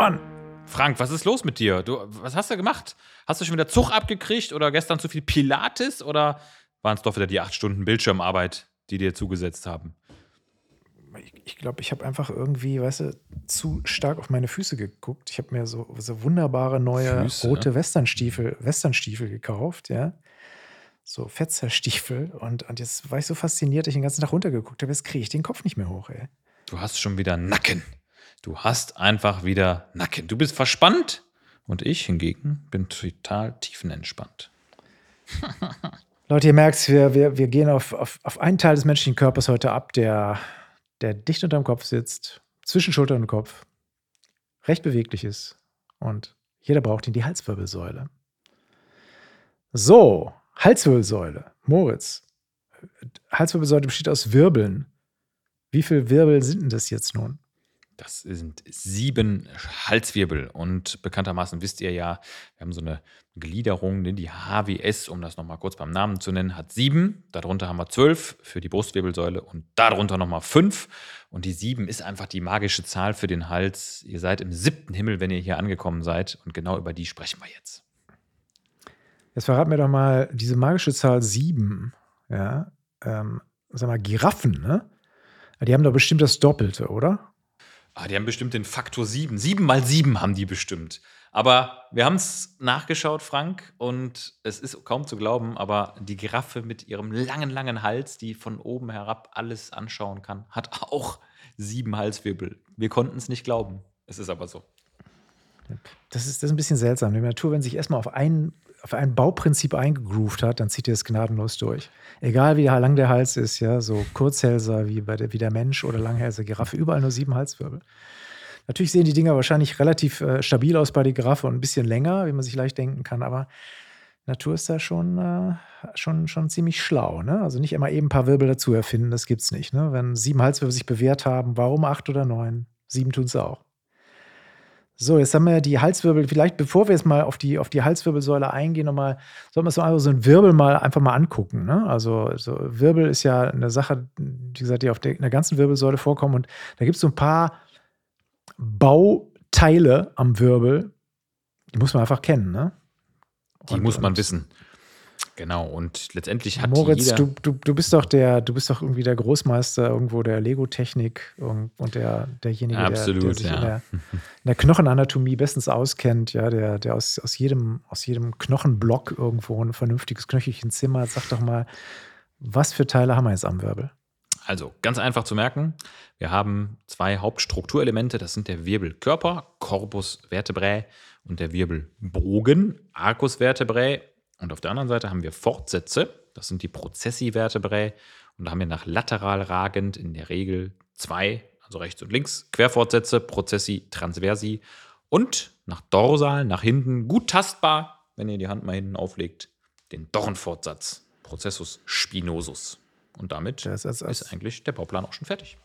Mann! Frank, was ist los mit dir? Du, was hast du gemacht? Hast du schon wieder Zug abgekriegt oder gestern zu viel Pilates oder waren es doch wieder die acht Stunden Bildschirmarbeit, die dir zugesetzt haben? Ich, ich glaube, ich habe einfach irgendwie, weißt du, zu stark auf meine Füße geguckt. Ich habe mir so, so wunderbare neue Füße? rote Westernstiefel, Westernstiefel gekauft, ja. So Fetzerstiefel. Und, und jetzt war ich so fasziniert, dass ich den ganzen Tag runtergeguckt habe. Jetzt kriege ich den Kopf nicht mehr hoch, ey. Du hast schon wieder Nacken. Du hast einfach wieder Nacken. Du bist verspannt und ich hingegen bin total tiefenentspannt. Leute, ihr merkt, wir, wir, wir gehen auf, auf, auf einen Teil des menschlichen Körpers heute ab, der, der dicht unterm Kopf sitzt, zwischen Schulter und Kopf, recht beweglich ist und jeder braucht ihn, die Halswirbelsäule. So, Halswirbelsäule. Moritz, Halswirbelsäule besteht aus Wirbeln. Wie viele Wirbel sind denn das jetzt nun? Das sind sieben Halswirbel. Und bekanntermaßen wisst ihr ja, wir haben so eine Gliederung, ne, die HWS, um das nochmal kurz beim Namen zu nennen, hat sieben. Darunter haben wir zwölf für die Brustwirbelsäule und darunter nochmal fünf. Und die sieben ist einfach die magische Zahl für den Hals. Ihr seid im siebten Himmel, wenn ihr hier angekommen seid. Und genau über die sprechen wir jetzt. Jetzt verrat mir doch mal diese magische Zahl sieben. Ja, ähm, sag mal, Giraffen, ne? Die haben doch bestimmt das Doppelte, oder? Ah, die haben bestimmt den Faktor 7. 7 mal 7 haben die bestimmt. Aber wir haben es nachgeschaut, Frank, und es ist kaum zu glauben, aber die Giraffe mit ihrem langen, langen Hals, die von oben herab alles anschauen kann, hat auch sieben Halswirbel. Wir konnten es nicht glauben. Es ist aber so. Das ist, das ist ein bisschen seltsam. Die Natur, wenn sich erstmal auf ein, auf ein Bauprinzip eingegroovt hat, dann zieht ihr es gnadenlos durch. Egal wie lang der Hals ist, ja, so Kurzhälser wie, bei der, wie der Mensch oder Langhälser Giraffe, überall nur sieben Halswirbel. Natürlich sehen die Dinger wahrscheinlich relativ äh, stabil aus bei der Giraffe und ein bisschen länger, wie man sich leicht denken kann, aber Natur ist da schon, äh, schon, schon ziemlich schlau. Ne? Also nicht immer eben ein paar Wirbel dazu erfinden, das gibt's nicht. Ne? Wenn sieben Halswirbel sich bewährt haben, warum acht oder neun? Sieben tun es auch. So, jetzt haben wir die Halswirbel. Vielleicht, bevor wir jetzt mal auf die, auf die Halswirbelsäule eingehen, nochmal, sollten wir so einfach so einen Wirbel mal einfach mal angucken. Ne? Also, so Wirbel ist ja eine Sache, wie gesagt, die auf der, der ganzen Wirbelsäule vorkommen. Und da gibt es so ein paar Bauteile am Wirbel, die muss man einfach kennen. Ne? Die Und- muss man wissen. Genau. Und letztendlich hat Moritz, jeder. du, du, du bist doch der, du bist doch irgendwie der Großmeister irgendwo der Lego-Technik und, und der, derjenige, der, der Absolut, sich in, ja. der, in der Knochenanatomie bestens auskennt, ja, der, der aus, aus, jedem, aus jedem Knochenblock irgendwo ein vernünftiges Knöchelchen zimmert. Sag doch mal, was für Teile haben wir jetzt am Wirbel? Also ganz einfach zu merken, wir haben zwei Hauptstrukturelemente, das sind der Wirbelkörper, Corpus vertebrae und der Wirbelbogen, Arcus vertebrae. Und auf der anderen Seite haben wir Fortsätze, das sind die Processi vertebrae. Und da haben wir nach lateral ragend in der Regel zwei, also rechts und links, Querfortsätze, Processi transversi. Und nach dorsal, nach hinten, gut tastbar, wenn ihr die Hand mal hinten auflegt, den Dornfortsatz, Processus spinosus. Und damit Das ist- das- ist eigentlich der Bauplan auch schon fertig.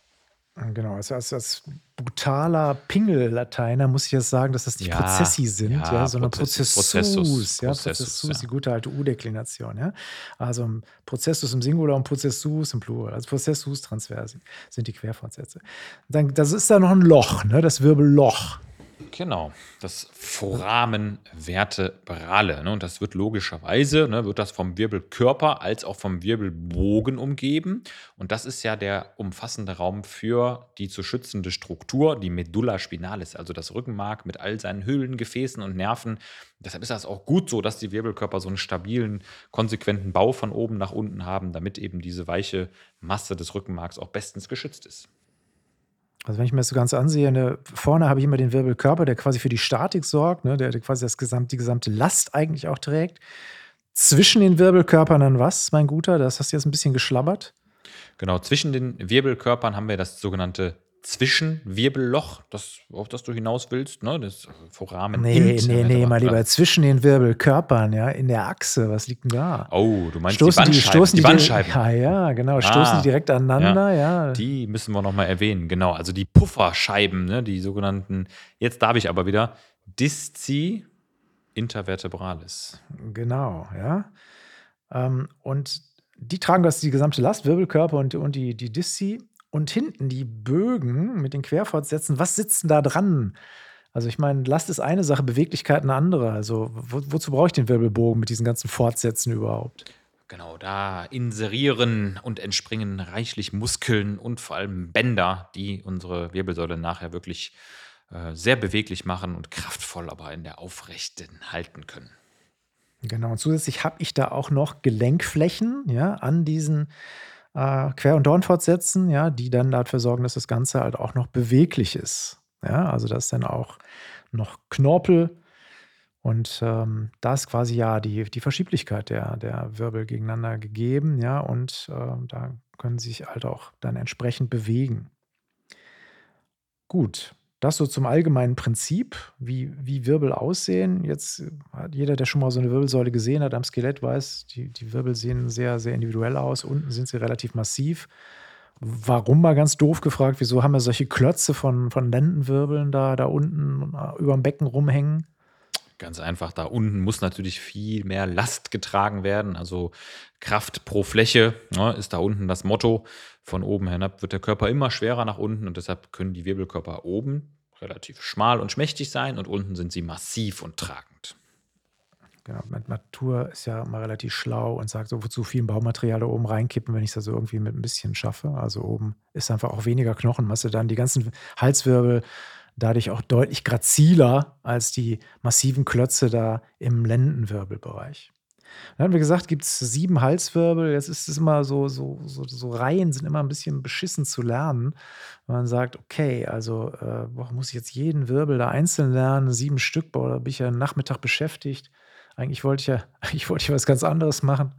Genau, also als, als brutaler Pingel-Lateiner muss ich jetzt sagen, dass das nicht Ja, Prozessi sind, ja, ja, sondern Prozessus, Prozessus. Prozessus, ja, Prozessus, die gute alte U-Deklination. Ja? Also Prozessus im Singular und Prozessus im Plural. Also Prozessus transversi sind die Querfortsätze. Dann, das ist da noch ein Loch, ne? das Wirbelloch. Genau, das Foramen vertebrale. Ne? Und das wird logischerweise, ne, wird das vom Wirbelkörper als auch vom Wirbelbogen umgeben. Und das ist ja der umfassende Raum für die zu schützende Struktur, die Medulla spinalis, also das Rückenmark mit all seinen Höhlen, Gefäßen und Nerven. Deshalb ist das auch gut so, dass die Wirbelkörper so einen stabilen, konsequenten Bau von oben nach unten haben, damit eben diese weiche Masse des Rückenmarks auch bestens geschützt ist. Also wenn ich mir das so ganz ansehe, ne, vorne habe ich immer den Wirbelkörper, der quasi für die Statik sorgt, ne, der, quasi das gesamt, die gesamte Last eigentlich auch trägt. Zwischen den Wirbelkörpern dann was, mein Guter? Das hast du jetzt ein bisschen geschlabbert. Genau, zwischen den Wirbelkörpern haben wir das sogenannte Zwischenwirbelloch, das, auf das du hinaus willst, ne? das Foramen. Nee, int, nee, äh, nee, aber- mal lieber zwischen den Wirbelkörpern, ja, in der Achse. Was liegt denn da? Oh, du meinst stoßen die die, Bandscheiben. stoßen die die, Bandscheiben. Ja, ja, genau. Stoßen Ah, die direkt aneinander, ja. Die müssen wir nochmal erwähnen, genau. Also die Pufferscheiben, ne? die sogenannten, jetzt darf ich aber wieder, Disci intervertebralis. Genau, ja. Ähm, und die tragen das die gesamte Last, Wirbelkörper und, und die, die Disci. Und hinten die Bögen mit den Querfortsätzen, was sitzt denn da dran Also ich meine, Last ist eine Sache, Beweglichkeit eine andere. Also wo, wozu brauche ich den Wirbelbogen mit diesen ganzen Fortsätzen überhaupt? Genau, da inserieren und entspringen reichlich Muskeln und vor allem Bänder, die unsere Wirbelsäule nachher wirklich äh, sehr beweglich machen und kraftvoll aber in der Aufrechten halten können. Genau, und zusätzlich habe ich da auch noch Gelenkflächen ja, an diesen äh, Quer- und Dornfortsätzen, ja, die dann dafür sorgen, dass das Ganze halt auch noch beweglich ist. Ja, also das ist dann auch noch Knorpel und ähm, da ist quasi ja die, die Verschieblichkeit der, der Wirbel gegeneinander gegeben, ja, und äh, da können sie sich halt auch dann entsprechend bewegen. Gut, das so zum allgemeinen Prinzip, wie, wie Wirbel aussehen. Jetzt hat jeder, der schon mal so eine Wirbelsäule gesehen hat am Skelett, weiß, die, die Wirbel sehen sehr, sehr individuell aus. Unten sind sie relativ massiv. Warum mal ganz doof gefragt, wieso haben wir solche Klötze von, von Lendenwirbeln da, da unten äh, über dem Becken rumhängen? Ganz einfach, da unten muss natürlich viel mehr Last getragen werden. Also Kraft pro Fläche ne, ist da unten das Motto. Von oben herab wird der Körper immer schwerer nach unten und deshalb können die Wirbelkörper oben relativ schmal und schmächtig sein und unten sind sie massiv und tragend. Genau, Natur ist ja mal relativ schlau und sagt so, wozu viel Baumaterial da oben reinkippen, wenn ich das so irgendwie mit ein bisschen schaffe. Also oben ist einfach auch weniger Knochenmasse dann. Die ganzen Halswirbel dadurch auch deutlich graziler als die massiven Klötze da im Lendenwirbelbereich. Dann haben wir gesagt, gibt es sieben Halswirbel. Jetzt ist es immer so, so, so, so, Reihen sind immer ein bisschen beschissen zu lernen. Man sagt, okay, also äh, muss ich jetzt jeden Wirbel da einzeln lernen, sieben Stück, boah, da bin ich ja einen Nachmittag beschäftigt. Eigentlich wollte ich ja, eigentlich wollte ich was ganz anderes machen.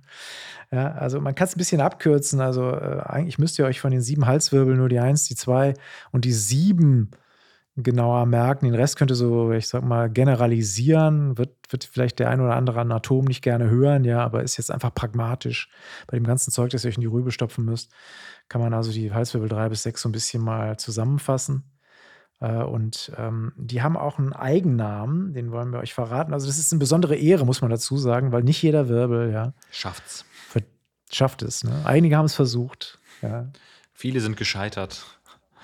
Ja, also man kann es ein bisschen abkürzen. Also äh, eigentlich müsst ihr euch von den sieben Halswirbeln nur die eins, die zwei und die sieben genauer merken. Den Rest könnte so, ich sag mal, generalisieren. Wird, wird vielleicht der ein oder andere Anatom nicht gerne hören, ja, aber ist jetzt einfach pragmatisch. Bei dem ganzen Zeug, das ihr euch in die Rübe stopfen müsst, kann man also die Halswirbel 3 bis 6 so ein bisschen mal zusammenfassen. Äh, und ähm, die haben auch einen Eigennamen, den wollen wir euch verraten. Also, das ist eine besondere Ehre, muss man dazu sagen, weil nicht jeder Wirbel, ja. Schafft's. Schafft es. Ne? Einige haben es versucht. Ja. Viele sind gescheitert.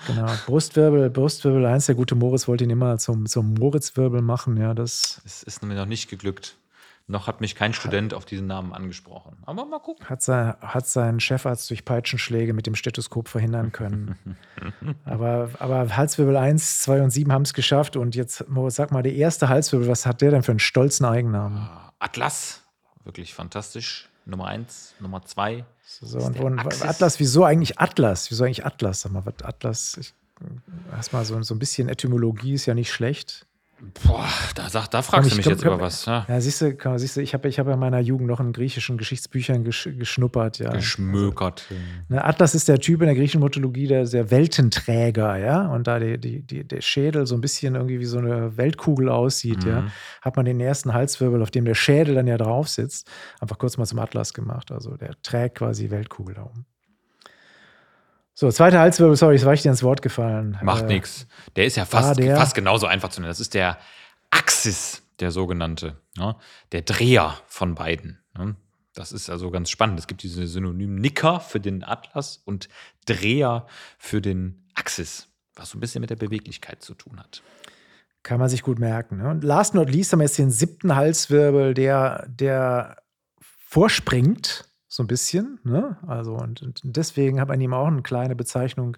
Genau, Brustwirbel, Brustwirbel 1, der gute Moritz wollte ihn immer zum, zum Moritzwirbel machen, ja, das. Es ist mir noch nicht geglückt. Noch hat mich kein Student auf diesen Namen angesprochen. Aber mal gucken. Hat, sein, hat seinen Chefarzt durch Peitschenschläge mit dem Stethoskop verhindern können. aber, aber Halswirbel 1, 2 und 7 haben es geschafft. Und jetzt, Moritz, sag mal, der erste Halswirbel, was hat der denn für einen stolzen Eigennamen? Ah, Atlas, wirklich fantastisch. Nummer 1, Nummer 2. So, und, und Atlas, wieso eigentlich Atlas? Wieso eigentlich Atlas? Sag mal, was Atlas? Ich, erstmal so, so ein bisschen Etymologie ist ja nicht schlecht. Boah, da, sag, da fragst du mich jetzt über was. Ja, ja siehst, du, siehst du, ich habe ich hab in meiner Jugend noch in griechischen Geschichtsbüchern gesch, geschnuppert. Ja. Geschmökert. Also, ne, Atlas ist der Typ in der griechischen Mythologie, der, der Weltenträger, ja. Und da die, die, die, der Schädel so ein bisschen irgendwie wie so eine Weltkugel aussieht, mhm. ja, hat man den ersten Halswirbel, auf dem der Schädel dann ja drauf sitzt, einfach kurz mal zum Atlas gemacht. Also der trägt quasi Weltkugel da oben. So, zweiter Halswirbel, sorry, jetzt war ich dir ins Wort gefallen. Macht äh, nichts. Der ist ja fast, fast genauso einfach zu nennen. Das ist der Axis, der sogenannte. Ja? Der Dreher von beiden. Ja? Das ist also ganz spannend. Es gibt diese Synonym Nicker für den Atlas und Dreher für den Axis, was so ein bisschen mit der Beweglichkeit zu tun hat. Kann man sich gut merken. Ne? Und last not least haben wir jetzt den siebten Halswirbel, der, der vorspringt so ein bisschen. Ne? Also, und, und deswegen hat man ihm auch eine kleine Bezeichnung.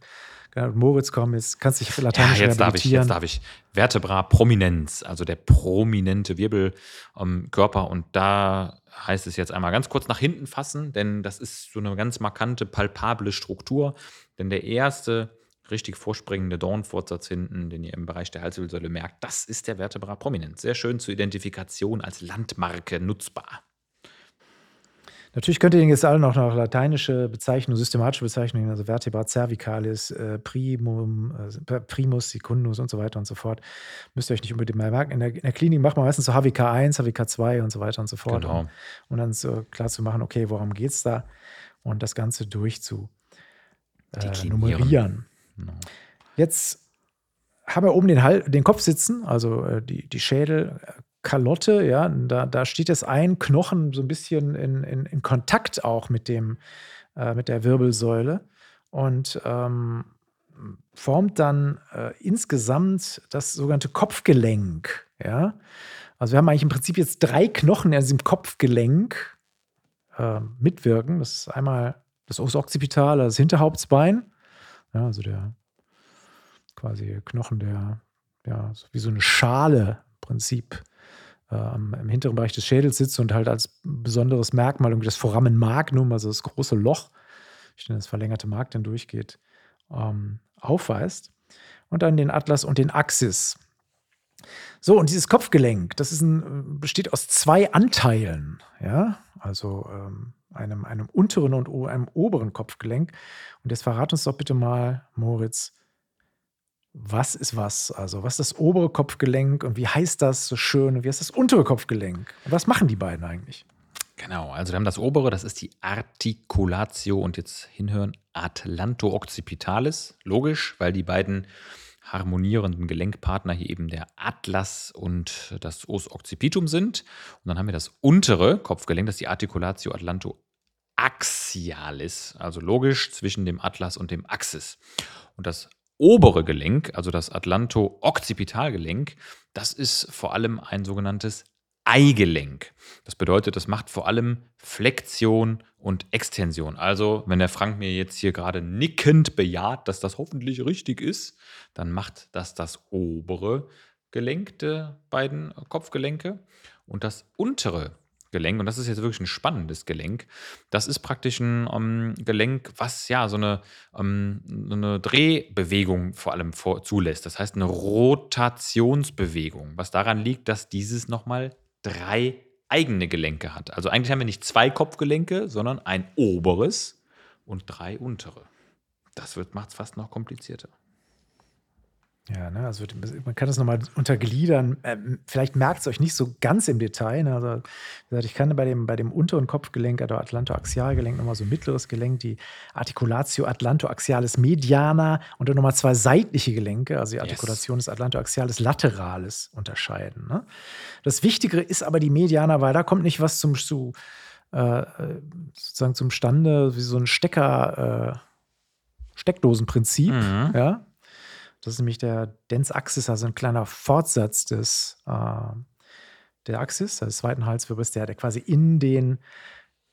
Moritz, komm, jetzt kannst du dich lateinisch ja, jetzt darf ich, jetzt darf ich. Vertebra prominenz, also der prominente Wirbelkörper. Ähm, und da heißt es jetzt einmal ganz kurz nach hinten fassen, denn das ist so eine ganz markante, palpable Struktur. Denn der erste richtig vorspringende Dornfortsatz hinten, den ihr im Bereich der Halswirbelsäule merkt, das ist der Vertebra prominenz. Sehr schön zur Identifikation als Landmarke nutzbar. Natürlich könnt ihr den jetzt alle noch nach lateinische Bezeichnungen, systematische Bezeichnungen, also Vertebra cervicalis, äh, primum, äh, primus, secundus und so weiter und so fort. Müsst ihr euch nicht unbedingt mehr merken. In der, in der Klinik macht man meistens so HWK1, HWK2 und so weiter und so fort. Genau. Und, und, dann so klar zu machen, okay, worum geht es da? Und das Ganze durchzu äh, nummerieren. Genau. Jetzt haben wir oben den, Hal den Kopf sitzen, also äh, die, die Schädel, Kalotte, ja, da, da steht das ein Knochen so ein bisschen in, in, in Kontakt auch mit dem, äh, mit der Wirbelsäule. Und ähm, formt dann äh, insgesamt das sogenannte Kopfgelenk. Ja? Also wir haben eigentlich im Prinzip jetzt drei Knochen in diesem Kopfgelenk äh, mitwirken. Das ist einmal das Os Occipital, das Hinterhauptsbein, ja, also der quasi Knochen, der ja so wie so eine Schale im Prinzip äh, im hinteren Bereich des Schädels sitzt und halt als besonderes Merkmal irgendwie das Foramen Magnum, also das große Loch, ich das verlängerte Mark dann durchgeht, ähm, aufweist. Und dann den Atlas und den Axis. So, und dieses Kopfgelenk, das ein, besteht aus zwei Anteilen, ja, also ähm, einem, einem unteren und einem oberen Kopfgelenk. Und jetzt verrat uns doch bitte mal, Moritz, was ist was? Also, was ist das obere Kopfgelenk und wie heißt das so schön? Wie heißt das untere Kopfgelenk? Und was machen die beiden eigentlich? Genau, also wir haben das obere, das ist die Articulatio und jetzt hinhören, Atlanto-Occipitalis. Logisch, weil die beiden harmonierenden Gelenkpartner hier eben der Atlas und das Os Occipitum sind. Und dann haben wir das untere Kopfgelenk, das ist die Articulatio Atlanto Axialis, also logisch zwischen dem Atlas und dem Axis. Und das obere Gelenk, also das Atlanto-Occipitalgelenk, das ist vor allem ein sogenanntes Eigelenk. Das bedeutet, das macht vor allem Flexion und Extension. Also, wenn der Frank mir jetzt hier gerade nickend bejaht, dass das hoffentlich richtig ist, dann macht das das obere Gelenk der beiden Kopfgelenke und das untere Gelenk, und das ist jetzt wirklich ein spannendes Gelenk, das ist praktisch ein um, ähm, Gelenk, was ja so eine, um, ähm, eine Drehbewegung vor allem vor, zulässt. Das heißt eine Rotationsbewegung, was daran liegt, dass dieses nochmal drei eigene Gelenke hat. Also eigentlich haben wir nicht zwei Kopfgelenke, sondern ein oberes und drei untere. Das macht es fast noch komplizierter. Ja, ne, also man kann das nochmal untergliedern. Ähm, vielleicht merkt es euch nicht so ganz im Detail. Ne? Also, ich kann bei dem, bei dem unteren Kopfgelenk, also Atlantoaxialgelenk, nochmal so ein mittleres Gelenk, die Articulatio Atlantoaxialis mediana und dann nochmal zwei seitliche Gelenke, also die Artikulation yes. des Atlantoaxialis lateralis unterscheiden. Ne? Das Wichtigere ist aber die Mediana, weil da kommt nicht was zum, zu, äh, sozusagen zum Stande, wie so ein Stecker, äh, Steckdosenprinzip. Mhm. Ja? Das ist nämlich der Dens Axis, also ein kleiner Fortsatz des, äh, der Axis, des zweiten Halswirbels, der, der quasi in den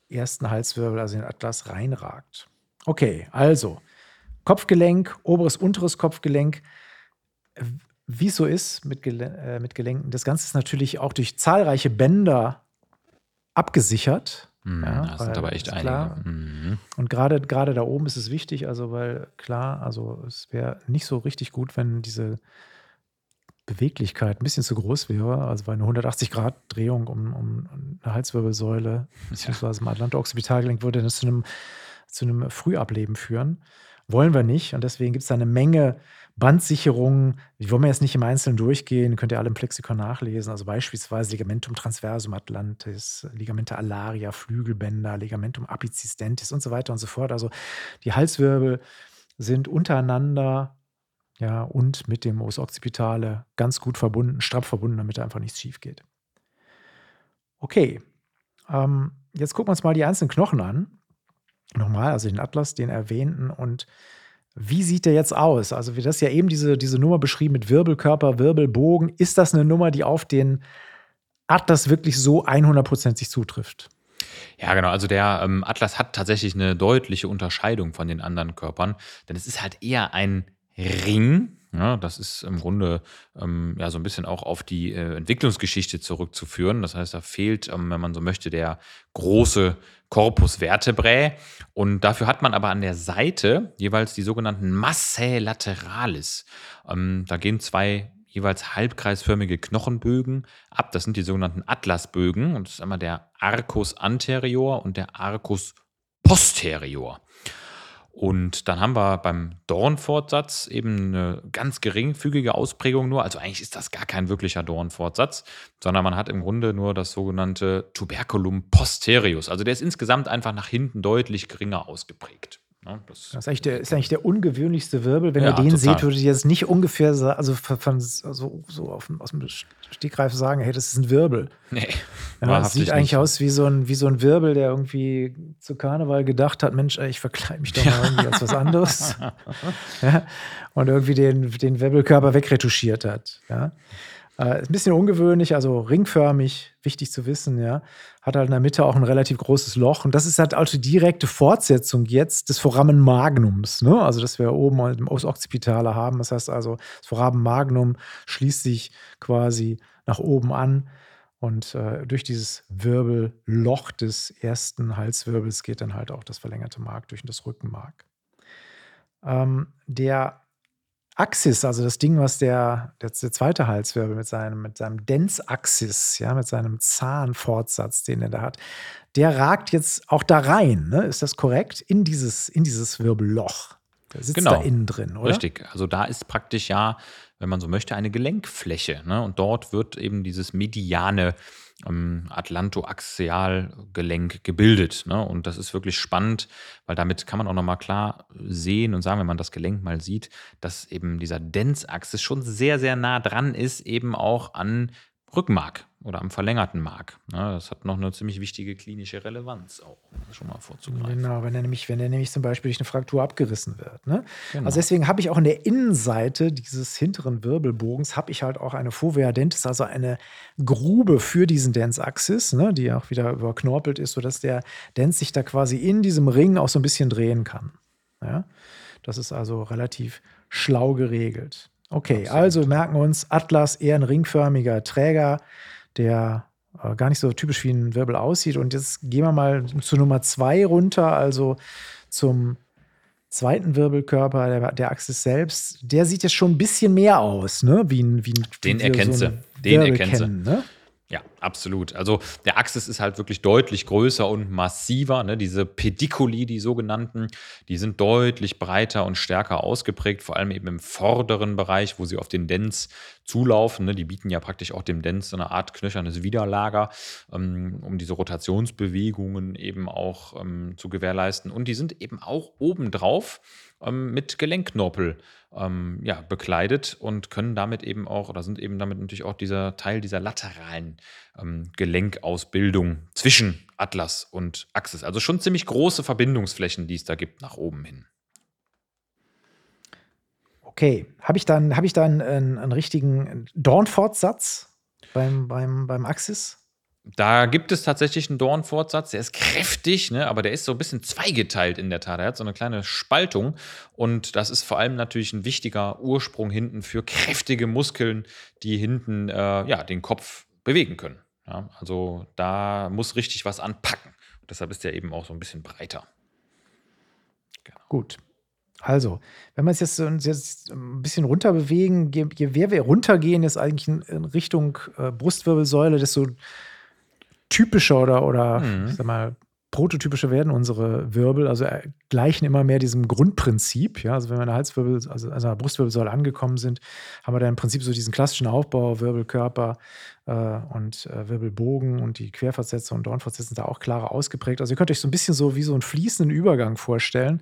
ersten Halswirbel, also den Atlas, reinragt. Okay, also Kopfgelenk, oberes, unteres Kopfgelenk. Wie es so ist mit, Gelen äh, mit Gelenken, das Ganze ist natürlich auch durch zahlreiche Bänder abgesichert. Mhm, ja, das sind aber echt einige. Mhm. Und gerade gerade da oben ist es wichtig, also weil klar, also es wäre nicht so richtig gut, wenn diese Beweglichkeit ein bisschen zu groß wäre, also bei einer 180-Grad-Drehung um, um eine Halswirbelsäule, beziehungsweise im Atlanto-Occipitalgelenk würde das zu einem, zu einem Frühableben führen. Wollen wir nicht. Und deswegen gibt es da eine Menge Bandsicherungen, die wollen wir jetzt nicht im Einzelnen durchgehen, könnt ihr alle im Plexikon nachlesen. Also beispielsweise Ligamentum transversum atlantis, Ligamente alaria, Flügelbänder, Ligamentum apicis und so weiter und so fort. Also die Halswirbel sind untereinander ja, und mit dem Os occipitale ganz gut verbunden, straff verbunden, damit einfach nichts schief geht. Okay, ähm, jetzt gucken wir uns mal die einzelnen Knochen an. Nochmal, also den Atlas, den erwähnten und wie sieht der jetzt aus? Also, wie das ja eben diese, diese Nummer beschrieben mit Wirbelkörper, Wirbelbogen. Ist das eine Nummer, die auf den Atlas wirklich so 100% zutrifft? Ja, genau. Also der ähm, Atlas hat tatsächlich eine deutliche Unterscheidung von den anderen Körpern, denn es ist halt eher ein Ring. Ja, das ist im Grunde ähm, ja so ein bisschen auch auf die äh, Entwicklungsgeschichte zurückzuführen. Das heißt, da fehlt, ähm, wenn man so möchte, der große Corpus vertebrae. Und dafür hat man aber an der Seite jeweils die sogenannten Massae lateralis. Ähm, da gehen zwei jeweils halbkreisförmige Knochenbögen ab. Das sind die sogenannten Atlasbögen. Und das ist einmal der Arcus anterior und der Arcus posterior. Und dann haben wir beim Dornfortsatz eben eine ganz geringfügige Ausprägung nur. Also eigentlich ist das gar kein wirklicher Dornfortsatz, sondern man hat im Grunde nur das sogenannte Tuberculum posterius. Also der ist insgesamt einfach nach hinten deutlich geringer ausgeprägt. Ne? Das, das ist, eigentlich der, ist eigentlich der ungewöhnlichste Wirbel. Wenn Ja, ihr den total. seht, würdet ihr jetzt nicht ungefähr also von, von, so, auf, aus dem Stegreif sagen, hey, das ist ein Wirbel. Nee. Ja, es wahrhaftig sieht eigentlich nicht. aus wie so, ein, wie so ein Wirbel, der irgendwie zu Karneval gedacht hat, Mensch, ey, ich verkleide mich doch mal irgendwie als was anderes. ja, und irgendwie den, den Wirbelkörper wegretuschiert hat. Ja. Äh, ist ein bisschen ungewöhnlich, also ringförmig, wichtig zu wissen, ja. Hat halt in der Mitte auch ein relativ großes Loch. Und das ist halt auch die direkte Fortsetzung jetzt des Foramen Magnums, ne? Also, das wir oben im Occipitale haben. Das heißt also, das Foramen Magnum schließt sich quasi nach oben an. Und äh, durch dieses Wirbelloch des ersten Halswirbels geht dann halt auch das verlängerte Mark durch das Rückenmark. Ähm, der Axis, also das Ding, was der, der, der zweite Halswirbel mit seinem, mit seinem Dens-Axis, ja, mit seinem Zahnfortsatz, den er da hat, der ragt jetzt auch da rein, ne? Ist das korrekt? In dieses, in dieses Wirbelloch. Der sitzt Genau. da innen drin, oder? Richtig. Also da ist praktisch ja, wenn man so möchte, eine Gelenkfläche. Ne? Und dort wird eben dieses mediane ähm, Atlantoaxialgelenk gebildet. Ne? Und das ist wirklich spannend, weil damit kann man auch nochmal klar sehen und sagen, wenn man das Gelenk mal sieht, dass eben dieser Densachsis schon sehr, sehr nah dran ist, eben auch an Rückenmark oder am verlängerten Mark. Ne? Das hat noch eine ziemlich wichtige klinische Relevanz auch, schon mal vorzugreifen. Genau, wenn er nämlich, wenn er nämlich zum Beispiel durch eine Fraktur abgerissen wird. Ne? Genau. Also deswegen habe ich auch in der Innenseite dieses hinteren Wirbelbogens habe ich halt auch eine Fovea dentis, also eine Grube für diesen Dens-Axis, ne, die auch wieder überknorpelt ist, sodass der Dens sich da quasi in diesem Ring auch so ein bisschen drehen kann. Ja? Das ist also relativ schlau geregelt. Okay, Absolut. also merken wir uns, Atlas eher ein ringförmiger Träger, der äh, gar nicht so typisch wie ein Wirbel aussieht. Und jetzt gehen wir mal zu Nummer zwei runter, also zum zweiten Wirbelkörper der, der Axis selbst. Der sieht jetzt schon ein bisschen mehr aus, ne? Wie ein, wie ein Den erkennst du. Den erkennst du. Ne? Ja, absolut. Also der Axis ist halt wirklich deutlich größer und massiver. Ne? Diese Pediculi, die sogenannten, die sind deutlich breiter und stärker ausgeprägt, vor allem eben im vorderen Bereich, wo sie auf den Dens zulaufen. Ne? Die bieten ja praktisch auch dem Dens so eine Art knöchernes Widerlager, ähm, um diese Rotationsbewegungen eben auch ähm, zu gewährleisten. Und die sind eben auch obendrauf ähm, mit Gelenkknorpel ähm, ja, bekleidet und können damit eben auch, oder sind eben damit natürlich auch dieser Teil dieser lateralen ähm, Gelenkausbildung zwischen Atlas und Axis. Also schon ziemlich große Verbindungsflächen, die es da gibt, nach oben hin. Okay, habe ich dann, hab ich dann einen, einen richtigen Dornfortsatz beim, beim, beim Axis? Da gibt es tatsächlich einen Dornfortsatz, der ist kräftig, ne, aber der ist so ein bisschen zweigeteilt in der Tat. Er hat so eine kleine Spaltung und das ist vor allem natürlich ein wichtiger Ursprung hinten für kräftige Muskeln, die hinten äh, ja, den Kopf bewegen können. Ja, also da muss richtig was anpacken. Und deshalb ist der eben auch so ein bisschen breiter. Gut. Also, wenn wir uns jetzt, jetzt ein bisschen runter bewegen, je, je mehr wir runtergehen, ist eigentlich in, in Richtung äh, Brustwirbelsäule, desto typischer oder, oder Mhm. ich sag mal, prototypischer werden unsere Wirbel, also äh, gleichen immer mehr diesem Grundprinzip. Ja? Also wenn wir an der Halswirbel, also an der Brustwirbelsäule angekommen sind, haben wir da im Prinzip so diesen klassischen Aufbau, Wirbelkörper und äh, Wirbelbogen und die Querfortsätze und Dornfortsätze sind da auch klarer ausgeprägt. Also ihr könnt euch so ein bisschen so wie so einen fließenden Übergang vorstellen.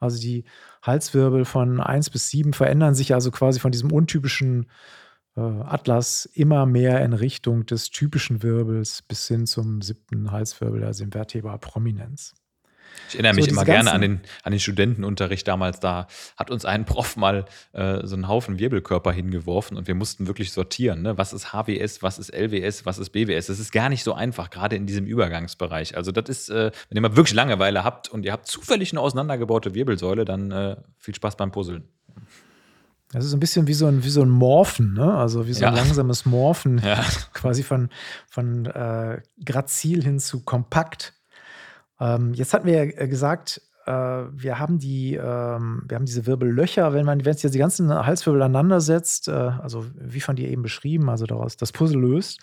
Also die Halswirbel von 1 bis 7 verändern sich also quasi von diesem untypischen äh, Atlas immer mehr in Richtung des typischen Wirbels bis hin zum siebten Halswirbel, also dem Vertebra prominens. Ich erinnere So mich diese immer gerne an den, an den Studentenunterricht damals. Da hat uns ein Prof mal äh, so einen Haufen Wirbelkörper hingeworfen und wir mussten wirklich sortieren. Ne? Was ist HWS, was ist LWS, was ist BWS? Das ist gar nicht so einfach, gerade in diesem Übergangsbereich. Also, das ist, äh, wenn ihr mal wirklich Langeweile habt und ihr habt zufällig eine auseinandergebaute Wirbelsäule, dann äh, viel Spaß beim Puzzeln. Das ist ein bisschen wie so ein, wie so ein Morphen, ne? also wie so ein Ja. langsames Morphen, Ja. quasi von, von äh, grazil hin zu kompakt. Ähm, jetzt hatten wir ja äh, gesagt, äh, wir, haben die, ähm, wir haben diese Wirbellöcher, wenn man es jetzt die ganzen Halswirbel aneinander setzt, äh, also wie von dir eben beschrieben, also daraus das Puzzle löst,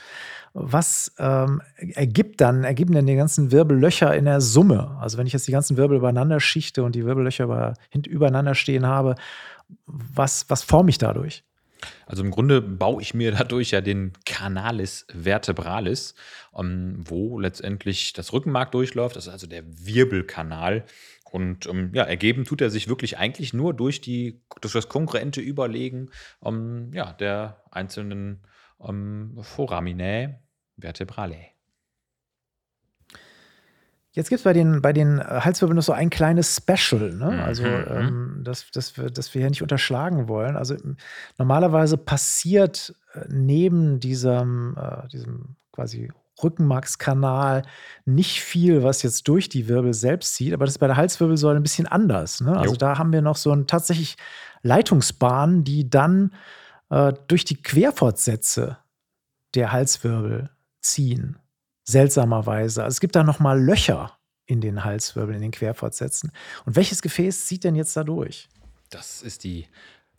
was ähm, ergibt dann, ergeben denn die ganzen Wirbellöcher in der Summe? Also wenn ich jetzt die ganzen Wirbel übereinander schichte und die Wirbellöcher über, übereinander stehen habe, was, was forme ich dadurch? Also im Grunde baue ich mir dadurch ja den Canalis vertebralis, ähm, wo letztendlich das Rückenmark durchläuft, das ist also der Wirbelkanal. Und ähm, ja, ergeben tut er sich wirklich eigentlich nur durch, die, durch das kongruente Überlegen ähm, ja, der einzelnen ähm, Foraminae vertebralae. Jetzt gibt es bei den, bei den Halswirbeln noch so ein kleines Special, ne? Mhm, also mhm. ähm, das, das, wir, das wir hier nicht unterschlagen wollen. Also normalerweise passiert äh, neben diesem, äh, diesem quasi Rückenmarkskanal nicht viel, was jetzt durch die Wirbel selbst zieht, aber das ist bei der Halswirbelsäule ein bisschen anders. Ne? Also Jo. da haben wir noch so ein tatsächlich Leitungsbahnen, die dann äh, durch die Querfortsätze der Halswirbel ziehen. Seltsamerweise. Also es gibt da nochmal Löcher in den Halswirbeln, in den Querfortsätzen. Und welches Gefäß zieht denn jetzt da durch? Das ist die